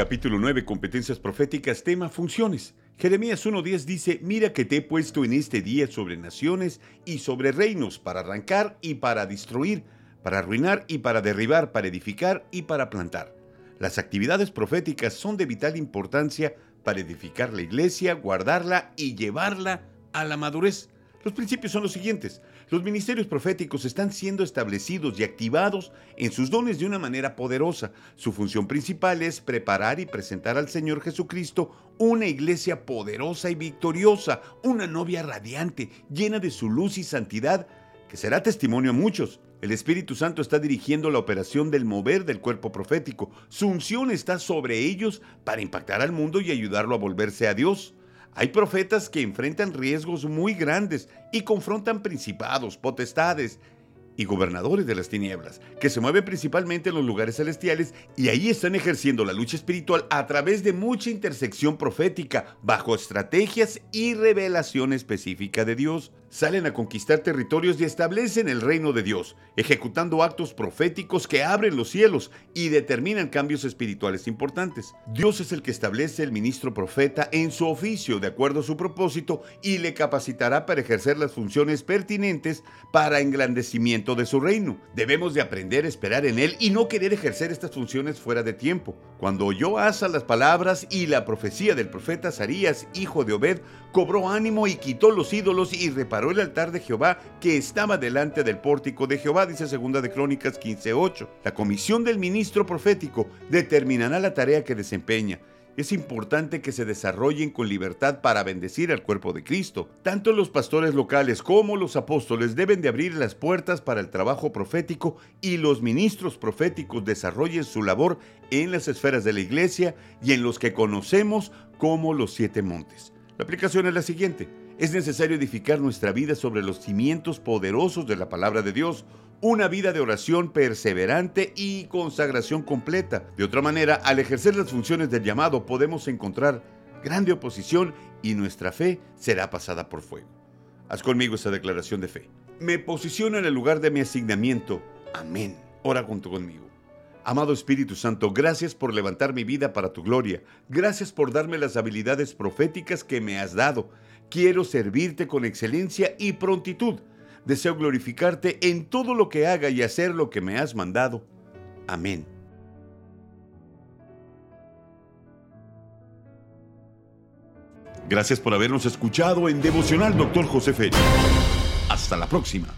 Capítulo 9, competencias proféticas, tema funciones. Jeremías 1.10 dice, mira que te he puesto en este día sobre naciones y sobre reinos, para arrancar y para destruir, para arruinar y para derribar, para edificar y para plantar. Las actividades proféticas son de vital importancia para edificar la iglesia, guardarla y llevarla a la madurez. Los principios son los siguientes. Los ministerios proféticos están siendo establecidos y activados en sus dones de una manera poderosa. Su función principal es preparar y presentar al Señor Jesucristo una iglesia poderosa y victoriosa, una novia radiante, llena de su luz y santidad, que será testimonio a muchos. El Espíritu Santo está dirigiendo la operación del mover del cuerpo profético. Su unción está sobre ellos para impactar al mundo y ayudarlo a volverse a Dios. Hay profetas que enfrentan riesgos muy grandes y confrontan principados, potestades y gobernadores de las tinieblas, que se mueven principalmente en los lugares celestiales y ahí están ejerciendo la lucha espiritual a través de mucha intersección profética, bajo estrategias y revelación específica de Dios. Salen a conquistar territorios y establecen el reino de Dios, ejecutando actos proféticos que abren los cielos y determinan cambios espirituales importantes. Dios es el que establece el ministro profeta en su oficio de acuerdo a su propósito y le capacitará para ejercer las funciones pertinentes para engrandecimiento de su reino. Debemos de aprender a esperar en él y no querer ejercer estas funciones fuera de tiempo. Cuando oyó Asa las palabras y la profecía del profeta Sarías, hijo de Obed, cobró ánimo y quitó los ídolos y reparó el altar de Jehová que estaba delante del pórtico de Jehová, dice segunda de Crónicas 15:8. La comisión del ministro profético determinará la tarea que desempeña es importante que se desarrollen con libertad para bendecir al cuerpo de Cristo. Tanto los pastores locales como los apóstoles deben de abrir las puertas para el trabajo profético y los ministros proféticos desarrollen su labor en las esferas de la iglesia y en los que conocemos como los siete montes. La aplicación es la siguiente. Es necesario edificar nuestra vida sobre los cimientos poderosos de la palabra de Dios, una vida de oración perseverante y consagración completa. De otra manera, al ejercer las funciones del llamado podemos encontrar grande oposición y nuestra fe será pasada por fuego. Haz conmigo esta declaración de fe. Me posiciono en el lugar de mi asignamiento. Amén. Ora junto conmigo. Amado Espíritu Santo, gracias por levantar mi vida para tu gloria. Gracias por darme las habilidades proféticas que me has dado. Quiero servirte con excelencia y prontitud Deseo glorificarte en todo lo que haga y hacer lo que me has mandado. Amén. Gracias por habernos escuchado en Devocional Dr. José Félix. Hasta la próxima.